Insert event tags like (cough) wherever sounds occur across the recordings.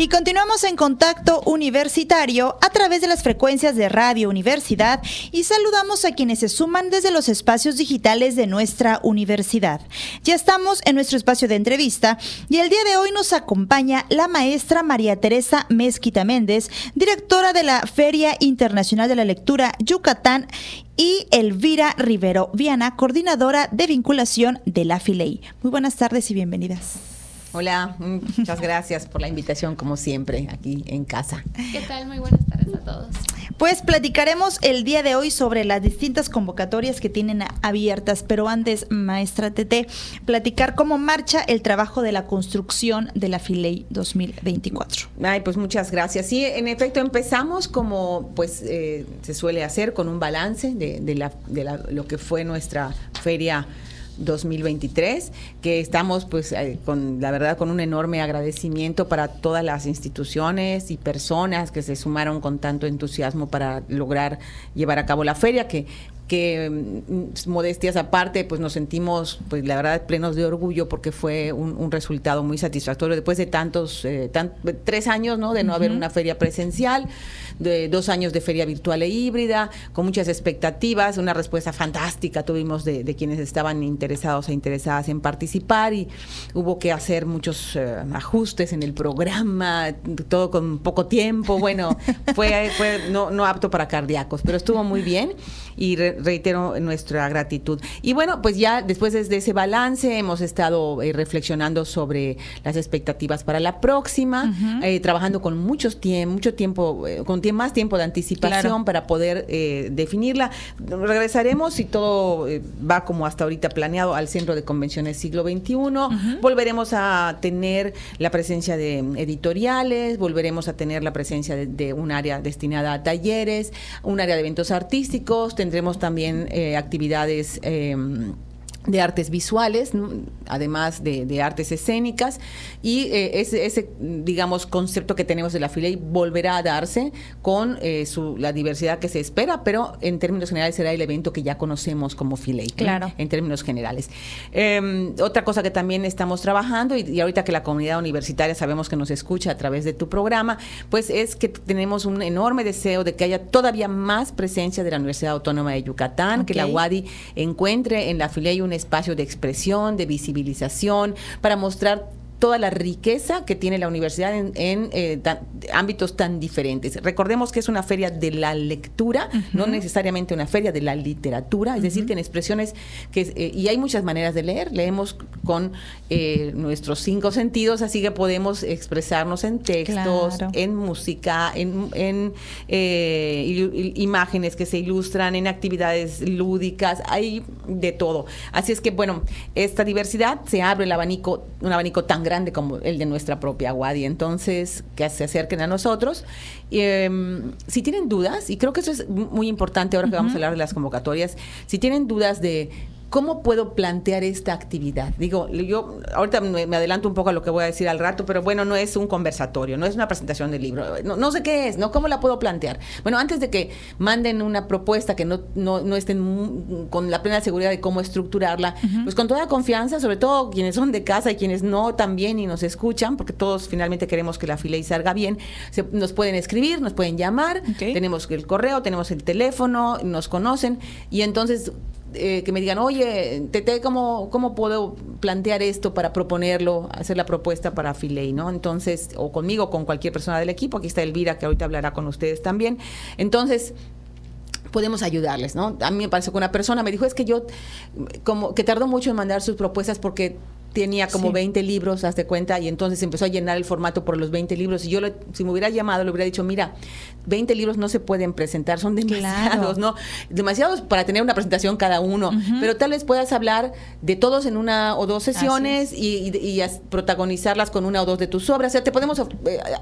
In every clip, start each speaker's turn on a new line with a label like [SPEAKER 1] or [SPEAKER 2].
[SPEAKER 1] Y continuamos en contacto universitario a través de las frecuencias de Radio Universidad y saludamos a quienes se suman desde los espacios digitales de nuestra universidad. Ya estamos en nuestro espacio de entrevista y el día de hoy nos acompaña la maestra María Teresa Mezquita Méndez, directora de la Feria Internacional de la Lectura Yucatán y Elvira Rivero Viana, coordinadora de vinculación de la FILEI. Muy buenas tardes y bienvenidas.
[SPEAKER 2] Hola, muchas gracias por la invitación, como siempre, aquí en casa.
[SPEAKER 3] ¿Qué tal? Muy buenas tardes a todos.
[SPEAKER 1] Pues platicaremos el día de hoy sobre las distintas convocatorias que tienen abiertas, pero antes, maestra Tete, platicar cómo marcha el trabajo de la construcción de la Filey 2024.
[SPEAKER 2] Ay, pues muchas gracias. Sí, en efecto, empezamos como pues eh, se suele hacer con un balance de, de, la, de la, lo que fue nuestra feria 2023, que estamos pues eh, con la verdad con un enorme agradecimiento para todas las instituciones y personas que se sumaron con tanto entusiasmo para lograr llevar a cabo la feria que que mm, modestias aparte, pues nos sentimos, pues la verdad, plenos de orgullo porque fue un, resultado muy satisfactorio. Después de tantos, eh, tres años, ¿no? De no haber una feria presencial, de dos años de feria virtual e híbrida, con muchas expectativas, una respuesta fantástica tuvimos de, quienes estaban interesados e interesadas en participar y hubo que hacer muchos eh, ajustes en el programa, todo con poco tiempo, bueno, fue, fue no, no apto para cardíacos, pero estuvo muy bien y reitero nuestra gratitud. Y bueno, pues ya después de ese balance hemos estado eh, reflexionando sobre las expectativas para la próxima, eh, trabajando con muchos tiempo, mucho tiempo, eh, con más tiempo de anticipación para poder definirla. Regresaremos si todo va como hasta ahorita planeado al Centro de Convenciones Siglo XXI. Volveremos a tener la presencia de editoriales, volveremos a tener la presencia de, de un área destinada a talleres, un área de eventos artísticos, tendremos también eh, actividades eh, de artes visuales, además de, artes escénicas, y eh, ese, digamos, concepto que tenemos de la FILEI volverá a darse con eh, su, la diversidad que se espera, pero en términos generales será el evento que ya conocemos como FILEI,
[SPEAKER 1] claro.
[SPEAKER 2] en términos generales. Em, otra cosa que también estamos trabajando, y, ahorita que la comunidad universitaria sabemos que nos escucha a través de tu programa, pues es que tenemos un enorme deseo de que haya todavía más presencia de la Universidad Autónoma de Yucatán, que la UADI encuentre en la FILEI un un espacio de expresión, de visibilización, para mostrar toda la riqueza que tiene la universidad en, eh, ámbitos tan diferentes. Recordemos que es una feria de la lectura, no necesariamente una feria de la literatura, es decir, que en expresiones que eh, y hay muchas maneras de leer, leemos con eh, nuestros cinco sentidos, así que podemos expresarnos en textos, en música, en, imágenes que se ilustran, en actividades lúdicas, hay de todo. Así es que bueno, esta diversidad se abre el abanico, un abanico tan grande grande como el de nuestra propia Wadi. Entonces, que se acerquen a nosotros. Em, si tienen dudas, y creo que eso es muy importante ahora que vamos a hablar de las convocatorias, si tienen dudas de ¿Cómo puedo plantear esta actividad? Digo, yo ahorita me, adelanto un poco a lo que voy a decir al rato, pero bueno, no es un conversatorio, no es una presentación de libro, no, sé qué es, ¿no? ¿Cómo la puedo plantear? Bueno, antes de que manden una propuesta que no, no, estén con la plena seguridad de cómo estructurarla, pues con toda confianza, sobre todo quienes son de casa y quienes no también y nos escuchan, porque todos finalmente queremos que la fila y salga bien, se, nos pueden escribir, nos pueden llamar, tenemos el correo, tenemos el teléfono, nos conocen y entonces eh, que me digan, oye, Tete, ¿cómo, ¿cómo puedo plantear esto para proponerlo, hacer la propuesta para Filey, ¿no? Entonces, o conmigo, con cualquier persona del equipo, aquí está Elvira, que ahorita hablará con ustedes también. Entonces, podemos ayudarles, ¿no? A mí me parece que una persona me dijo, es que yo, como que tardó mucho en mandar sus propuestas porque tenía como 20 libros, hazte cuenta, y entonces empezó a llenar el formato por los 20 libros. Y yo, si me hubiera llamado, le hubiera dicho, mira, 20 libros no se pueden presentar, son demasiados, ¿no? Demasiados para tener una presentación cada uno, pero tal vez puedas hablar de todos en una o dos sesiones y, protagonizarlas con una o dos de tus obras. O sea, te podemos eh,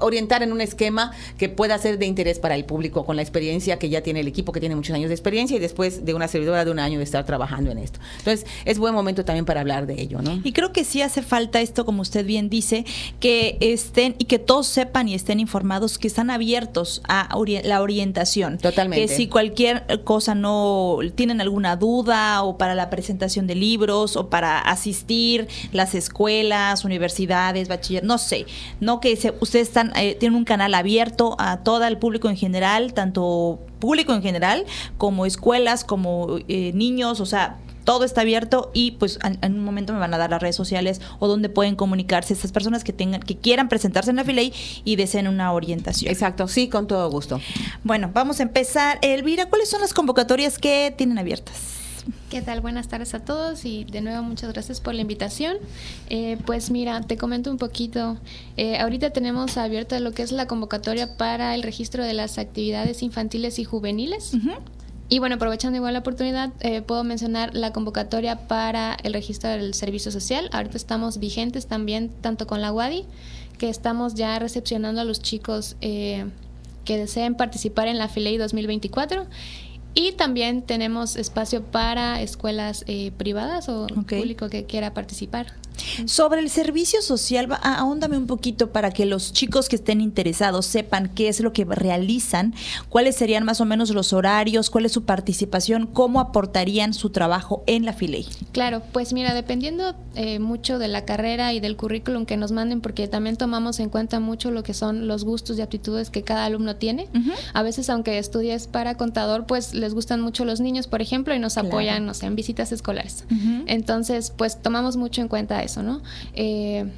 [SPEAKER 2] orientar en un esquema que pueda ser de interés para el público, con la experiencia que ya tiene el equipo, que tiene muchos años de experiencia, y después de una servidora de un año de estar trabajando en esto. Entonces, es buen momento también para hablar de ello, ¿no?
[SPEAKER 1] Y creo que sí hace falta esto, como usted bien dice, que estén y que todos sepan y estén informados que están abiertos a la orientación.
[SPEAKER 2] Totalmente.
[SPEAKER 1] Que si cualquier cosa no tienen alguna duda o para la presentación de libros o para asistir las escuelas, universidades, bachiller, no sé, no que ustedes están eh, tienen un canal abierto a todo el público en general, tanto público en general como escuelas, como eh, niños, o sea, todo está abierto y pues en, un momento me van a dar las redes sociales o donde pueden comunicarse estas personas que tengan que quieran presentarse en la Filey y deseen una orientación.
[SPEAKER 2] Exacto, sí, con todo gusto.
[SPEAKER 1] Bueno, vamos a empezar. Elvira, ¿cuáles son las convocatorias que tienen abiertas?
[SPEAKER 3] ¿Qué tal? Buenas tardes a todos y de nuevo muchas gracias por la invitación. Eh, pues mira, te comento un poquito. Eh, ahorita tenemos abierta lo que es la convocatoria para el registro de las actividades infantiles y juveniles. Y bueno, aprovechando igual la oportunidad, eh, puedo mencionar la convocatoria para el registro del servicio social. Ahorita estamos vigentes también, tanto con la UADI, que estamos ya recepcionando a los chicos eh, que deseen participar en la FILEI 2024. Y también tenemos espacio para escuelas eh, privadas o público que quiera participar.
[SPEAKER 1] Sobre el servicio social, ahóndame un poquito para que los chicos que estén interesados sepan qué es lo que realizan, cuáles serían más o menos los horarios, cuál es su participación, cómo aportarían su trabajo en la FILEI.
[SPEAKER 3] Claro, pues mira, dependiendo eh, mucho de la carrera y del currículum que nos manden, porque también tomamos en cuenta mucho lo que son los gustos y aptitudes que cada alumno tiene. A veces, aunque estudies para contador, pues les gustan mucho los niños, por ejemplo, y nos apoyan, no sé, en visitas escolares. Entonces, pues tomamos mucho en cuenta eso, ¿no? Eh,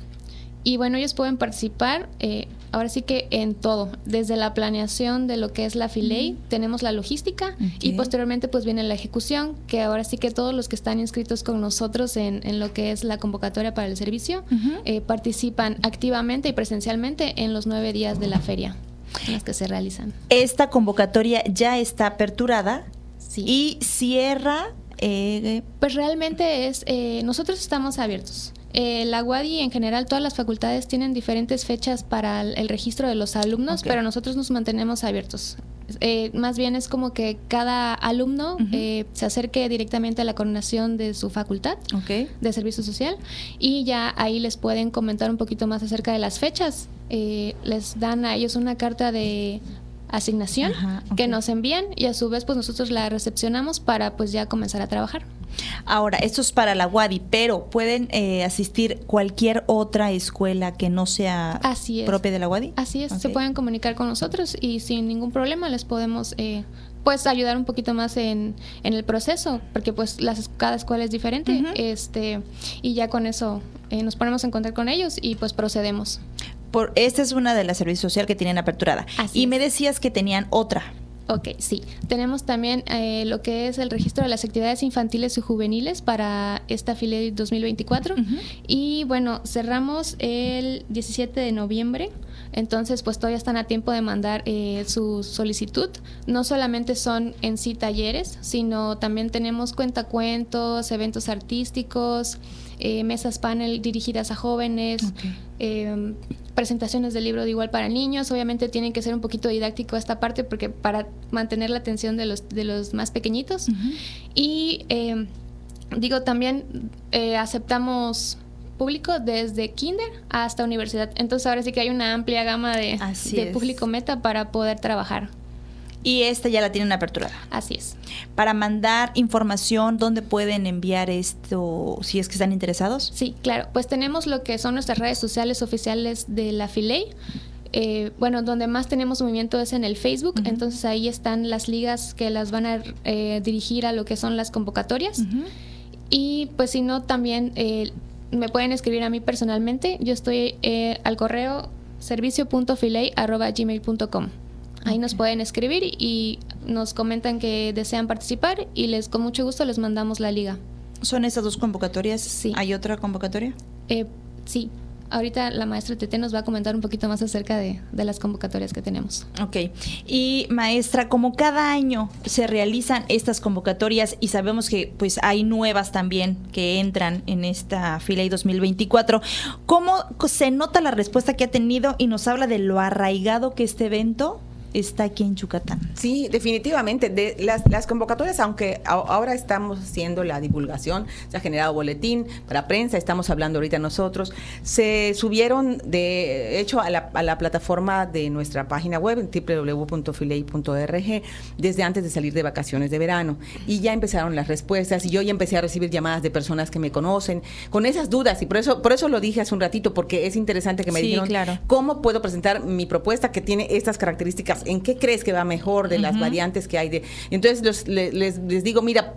[SPEAKER 3] y bueno, ellos pueden participar, eh, ahora sí que en todo, desde la planeación de lo que es la FILEI, tenemos la logística y posteriormente pues viene la ejecución, que ahora sí que todos los que están inscritos con nosotros en, lo que es la convocatoria para el servicio eh, participan activamente y presencialmente en los nueve días de la feria los que se realizan.
[SPEAKER 1] Esta convocatoria ya está aperturada y cierra...
[SPEAKER 3] pues realmente es, nosotros estamos abiertos. Eh, la UADI en general, todas las facultades tienen diferentes fechas para el, registro de los alumnos, pero nosotros nos mantenemos abiertos. Eh, más bien es como que cada alumno eh, se acerque directamente a la coordinación de su facultad de servicio social y ya ahí les pueden comentar un poquito más acerca de las fechas. les dan a ellos una carta de asignación que nos envían y a su vez pues nosotros la recepcionamos para pues ya comenzar a trabajar.
[SPEAKER 1] Ahora, esto es para la WADI, pero pueden eh, asistir cualquier otra escuela que no sea propia de la WADI.
[SPEAKER 3] Así es, se pueden comunicar con nosotros y sin ningún problema les podemos eh, pues ayudar un poquito más en, en, el proceso, porque pues las, cada escuela es diferente, este y ya con eso eh, nos ponemos en contacto con ellos y pues procedemos.
[SPEAKER 1] Por, esta es una de las servicios social que tienen aperturada. y me decías que tenían otra.
[SPEAKER 3] Ok, sí. Tenemos también eh, lo que es el registro de las actividades infantiles y juveniles para esta FILE 2024. Y bueno, cerramos el 17 de noviembre. Entonces, pues todavía están a tiempo de mandar eh, su solicitud. No solamente son en sí talleres, sino también tenemos cuentacuentos, eventos artísticos, eh, mesas panel dirigidas a jóvenes, em, presentaciones de libro de igual para niños. Obviamente tienen que ser un poquito didáctico esta parte porque para mantener la atención de los, de los más pequeñitos. Y em, digo, también eh, aceptamos público desde kinder hasta universidad. Entonces ahora sí que hay una amplia gama de, de público meta para poder trabajar
[SPEAKER 1] y esta ya la tienen aperturada.
[SPEAKER 3] Así es.
[SPEAKER 1] Para mandar información, ¿dónde pueden enviar esto si es que están interesados?
[SPEAKER 3] Sí, claro. Pues tenemos lo que son nuestras redes sociales oficiales de la Filey. Eh, bueno, donde más tenemos movimiento es en el Facebook, entonces ahí están las ligas que las van a eh, dirigir a lo que son las convocatorias. Y pues si no, también eh, me pueden escribir a mí personalmente. Yo estoy al correo servicio.filey.gmail.com. Ahí nos pueden escribir y nos comentan que desean participar y les con mucho gusto les mandamos la liga.
[SPEAKER 1] ¿Son esas dos convocatorias?
[SPEAKER 3] Sí.
[SPEAKER 1] ¿Hay otra convocatoria?
[SPEAKER 3] Eh, sí. Ahorita la maestra Tete nos va a comentar un poquito más acerca de, de, las convocatorias que tenemos.
[SPEAKER 1] Ok. Y maestra, como cada año se realizan estas convocatorias y sabemos que pues hay nuevas también que entran en esta fila y 2024, ¿cómo se nota la respuesta que ha tenido y nos habla de lo arraigado que este evento está aquí en Yucatán.
[SPEAKER 2] Sí, definitivamente. De las, las convocatorias, aunque ahora estamos haciendo la divulgación, se ha generado boletín para prensa, estamos hablando ahorita nosotros, se subieron de hecho a la, a la plataforma de nuestra página web www.filey.org desde antes de salir de vacaciones de verano y ya empezaron las respuestas y yo ya empecé a recibir llamadas de personas que me conocen con esas dudas y por eso por eso lo dije hace un ratito porque es interesante que me dijeron cómo puedo presentar mi propuesta que tiene estas características, en qué crees que va mejor de las variantes que hay de entonces les, les digo, mira,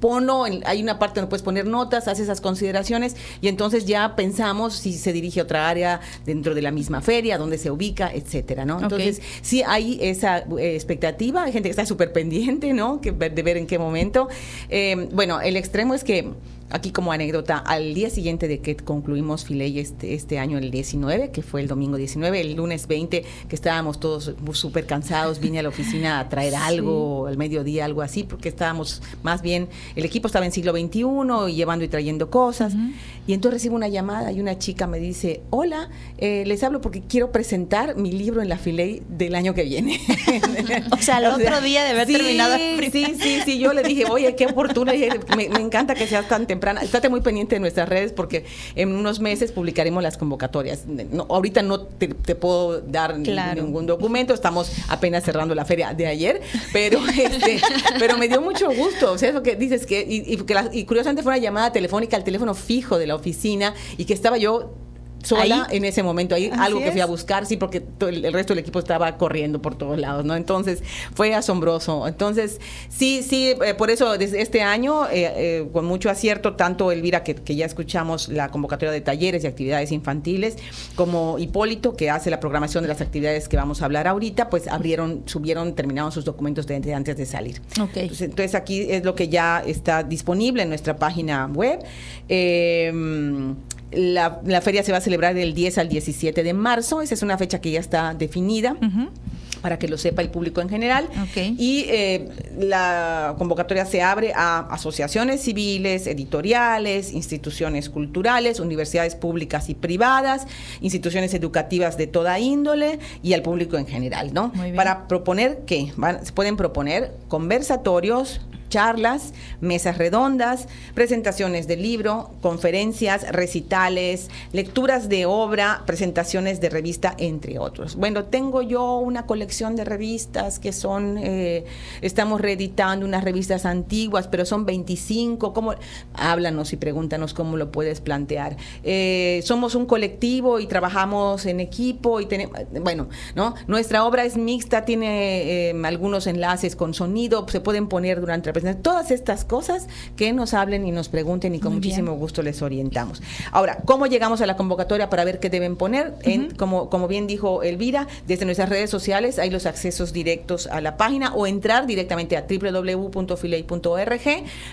[SPEAKER 2] ponlo, hay una parte donde puedes poner notas, haces esas consideraciones y entonces ya pensamos si se dirige a otra área dentro de la misma feria, dónde se ubica, etcétera, ¿no? Entonces, sí hay esa eh, expectativa, hay gente que está súper pendiente, ¿no? Que, de ver en qué momento. Eh, bueno, el extremo es que Aquí como anécdota, al día siguiente de que concluimos Filey este, este año, el 19, que fue el domingo 19, el lunes 20, que estábamos todos súper cansados, vine a la oficina a traer (laughs) algo, al mediodía, algo así, porque estábamos más bien, el equipo estaba en siglo XXI y llevando y trayendo cosas. Y entonces recibo una llamada y una chica me dice, hola, eh, les hablo porque quiero presentar mi libro en la Filey del año que viene. (laughs)
[SPEAKER 1] o sea, el otro día de haber terminado.
[SPEAKER 2] Sí, sí, sí, yo le dije, oye, qué oportuna, me, me encanta que seas tan temprano Estate muy pendiente de nuestras redes porque en unos meses publicaremos las convocatorias. ahorita no te, puedo dar ningún documento, estamos apenas cerrando la feria de ayer, pero (laughs) este, pero me dio mucho gusto. O sea, eso que dices que, y, que y curiosamente fue una llamada telefónica al teléfono fijo de la oficina y que estaba yo sola en ese momento. Ahí algo que fui a buscar, sí, porque el, resto del equipo estaba corriendo por todos lados, ¿no? Entonces fue asombroso. Entonces, sí, sí, eh, por eso desde este año, eh, eh, con mucho acierto, tanto Elvira, que, que, ya escuchamos la convocatoria de talleres y actividades infantiles, como Hipólito, que hace la programación de las actividades que vamos a hablar ahorita, pues abrieron, subieron, terminaron sus documentos de, antes de salir.
[SPEAKER 1] Okay.
[SPEAKER 2] Entonces, entonces, aquí es lo que ya está disponible en nuestra página web. Eh, la, feria se va a celebrar del 10 al 17 de marzo. Esa es una fecha que ya está definida. para que lo sepa el público en general. Y eh, la convocatoria se abre a asociaciones civiles, editoriales, instituciones culturales, universidades públicas y privadas, instituciones educativas de toda índole y al público en general, ¿no? Para proponer que se pueden proponer conversatorios, charlas, mesas redondas, presentaciones de libro, conferencias, recitales, lecturas de obra, presentaciones de revista, entre otros. Bueno, tengo yo una colección de revistas que son, eh, estamos reeditando unas revistas antiguas, pero son 25. ¿Cómo? Háblanos y pregúntanos cómo lo puedes plantear. Eh, somos un colectivo y trabajamos en equipo y tenemos, bueno, ¿no? Nuestra obra es mixta, tiene eh, algunos enlaces con sonido, se pueden poner durante la Todas estas cosas que nos hablen y nos pregunten y con muchísimo gusto les orientamos. Ahora, ¿cómo llegamos a la convocatoria para ver qué deben poner? en, como, como bien dijo Elvira, desde nuestras redes sociales hay los accesos directos a la página o entrar directamente a www.filey.org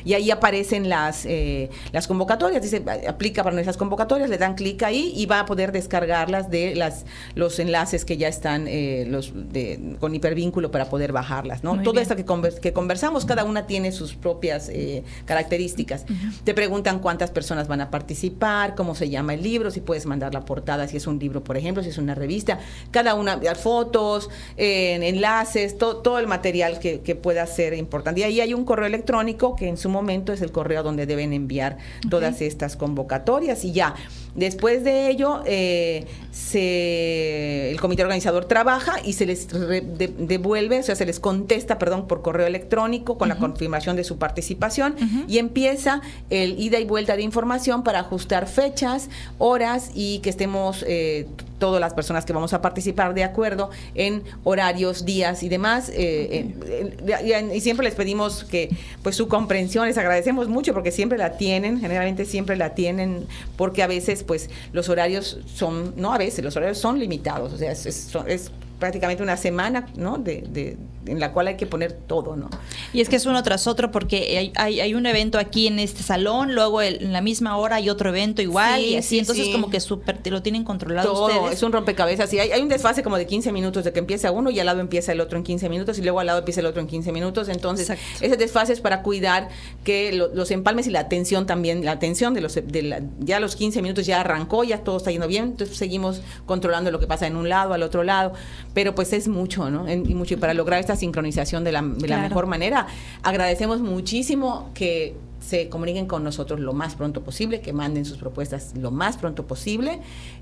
[SPEAKER 2] y ahí aparecen las, eh, las convocatorias. Dice, aplica para nuestras convocatorias, le dan clic ahí y va a poder descargarlas de las los enlaces que ya están eh, los de, con hipervínculo para poder bajarlas. ¿no? Todo esto que, que conversamos, cada una tiene tiene sus propias eh, características. Te preguntan cuántas personas van a participar, cómo se llama el libro, si puedes mandar la portada, si es un libro, por ejemplo, si es una revista, cada una, fotos, enlaces, todo el material que, pueda ser importante. Y ahí hay un correo electrónico que en su momento es el correo donde deben enviar todas estas convocatorias y ya. Después de ello, eh, se, el comité organizador trabaja y se les devuelve, o sea, se les contesta, perdón, por correo electrónico con la confirmación de su participación y empieza el ida y vuelta de información para ajustar fechas, horas y que estemos eh, todas las personas que vamos a participar de acuerdo en horarios, días y demás. Eh, y, siempre les pedimos que pues su comprensión, les agradecemos mucho porque siempre la tienen, generalmente siempre la tienen, porque a veces pues los horarios son, no a veces, los horarios son limitados, o sea, es, es prácticamente una semana, ¿no? De, de, en la cual hay que poner todo, ¿no?
[SPEAKER 1] Y es que es uno tras otro porque hay, hay, hay un evento aquí en este salón, luego en la misma hora hay otro evento igual y así, entonces como que súper lo tienen controlado todo,
[SPEAKER 2] es un rompecabezas. Y hay, hay, un desfase como de 15 minutos de que empieza uno y al lado empieza el otro en 15 minutos y luego al lado empieza el otro en 15 minutos, entonces ese desfase es para cuidar que los empalmes y la atención también, la atención de los de ya los 15 minutos ya arrancó, ya todo está yendo bien, entonces seguimos controlando lo que pasa en un lado, al otro lado pero pues es mucho, ¿no? y mucho, y para lograr esta sincronización de la, de la mejor manera, agradecemos muchísimo que se comuniquen con nosotros lo más pronto posible, que manden sus propuestas lo más pronto posible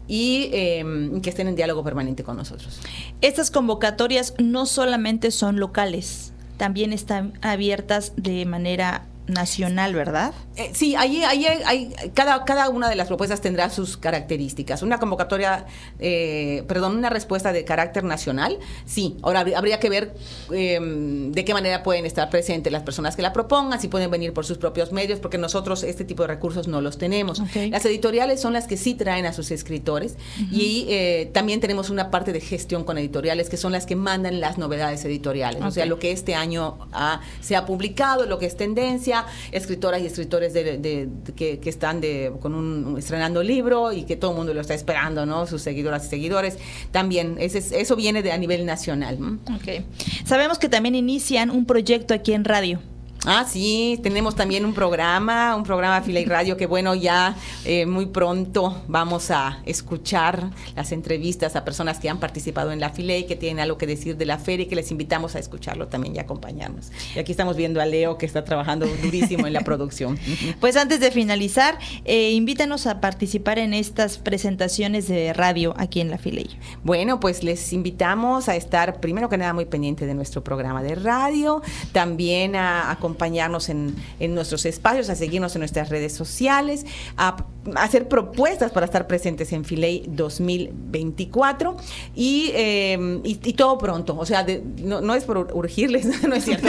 [SPEAKER 2] y em, que estén en diálogo permanente con nosotros.
[SPEAKER 1] Estas convocatorias no solamente son locales, también están abiertas de manera nacional, ¿verdad?
[SPEAKER 2] Eh, sí, ahí, ahí hay, cada, cada una de las propuestas tendrá sus características. Una convocatoria, eh, perdón, una respuesta de carácter nacional, sí. Ahora habría que ver em, de qué manera pueden estar presentes las personas que la propongan, si pueden venir por sus propios medios, porque nosotros este tipo de recursos no los tenemos. Las editoriales son las que sí traen a sus escritores y eh, también tenemos una parte de gestión con editoriales que son las que mandan las novedades editoriales, o sea, lo que este año se ha publicado, lo que es tendencia, escritoras y escritores de, que, están de, con un estrenando libro y que todo el mundo lo está esperando, ¿no? Sus seguidoras y seguidores. También, ese, eso viene de a nivel nacional.
[SPEAKER 1] Okay. Sabemos que también inician un proyecto aquí en radio.
[SPEAKER 2] Ah, sí, tenemos también un programa, un programa Fila y Radio que bueno, ya eh, muy pronto vamos a escuchar las entrevistas a personas que han participado en la Fila y que tienen algo que decir de la feria y que les invitamos a escucharlo también y acompañarnos. Y aquí estamos viendo a Leo que está trabajando durísimo en la producción. (laughs)
[SPEAKER 1] Pues antes de finalizar, eh, invítanos a participar en estas presentaciones de radio aquí en la Filey.
[SPEAKER 2] Bueno, pues les invitamos a estar primero que nada muy pendiente de nuestro programa de radio, también a acompañarnos acompañarnos en, nuestros espacios, a seguirnos en nuestras redes sociales, a, hacer propuestas para estar presentes en Filey 2024 eh, y, y, todo pronto. O sea, no, es por urgirles, (laughs) no es cierto.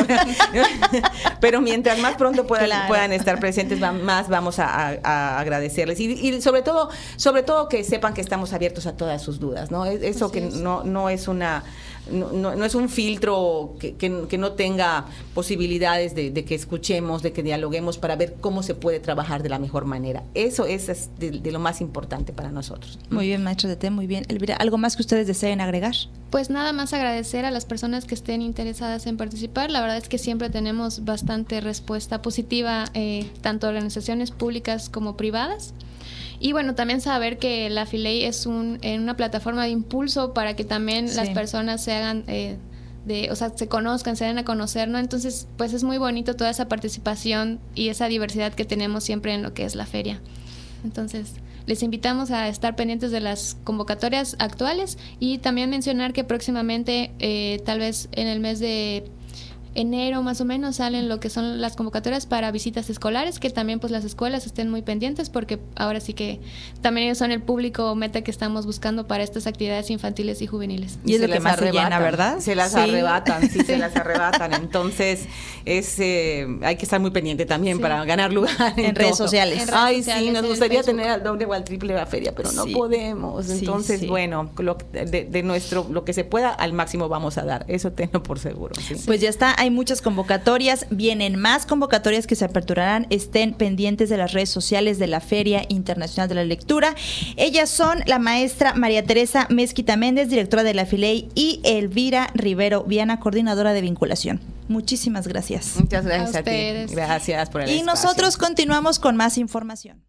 [SPEAKER 2] (laughs) Pero mientras más pronto puedan, puedan estar presentes, más vamos a, agradecerles. Y, sobre todo, sobre todo que sepan que estamos abiertos a todas sus dudas, ¿no? Eso que no, no es una no, no, es un filtro que, que, no tenga posibilidades de, que escuchemos, de que dialoguemos para ver cómo se puede trabajar de la mejor manera. Eso es, de, lo más importante para nosotros.
[SPEAKER 1] Muy bien, maestro de té, muy bien. Elvira, ¿algo más que ustedes deseen agregar?
[SPEAKER 3] Pues nada más agradecer a las personas que estén interesadas en participar. La verdad es que siempre tenemos bastante respuesta positiva, eh, tanto organizaciones públicas como privadas. Y bueno, también saber que la Filey es un, en una plataforma de impulso para que también las personas se hagan... Eh, de, o sea, se conozcan, se den a conocer, ¿no? Entonces, pues es muy bonito toda esa participación y esa diversidad que tenemos siempre en lo que es la feria. Entonces, les invitamos a estar pendientes de las convocatorias actuales y también mencionar que próximamente, eh, tal vez en el mes de enero más o menos salen lo que son las convocatorias para visitas escolares, que también pues las escuelas estén muy pendientes porque ahora sí que también ellos son el público meta que estamos buscando para estas actividades infantiles y juveniles.
[SPEAKER 1] Y, es lo que más arrebatan, ¿verdad?
[SPEAKER 2] Se las arrebatan, sí, se las arrebatan. Entonces, es eh, hay que estar muy pendiente también para ganar lugar
[SPEAKER 1] en, redes sociales.
[SPEAKER 2] Ay, sí, nos gustaría tener al doble o al triple de la feria, pero no podemos. Entonces, bueno, lo, de, nuestro lo que se pueda al máximo vamos a dar. Eso tengo por seguro.
[SPEAKER 1] Pues ya está hay muchas convocatorias, vienen más convocatorias que se aperturarán, estén pendientes de las redes sociales de la Feria Internacional de la Lectura. Ellas son la maestra María Teresa Mezquita Méndez, directora de la FILEI, y Elvira Rivero Viana, coordinadora de vinculación. Muchísimas gracias.
[SPEAKER 2] Muchas gracias a, ti. Gracias por el
[SPEAKER 1] Y nosotros continuamos con más información.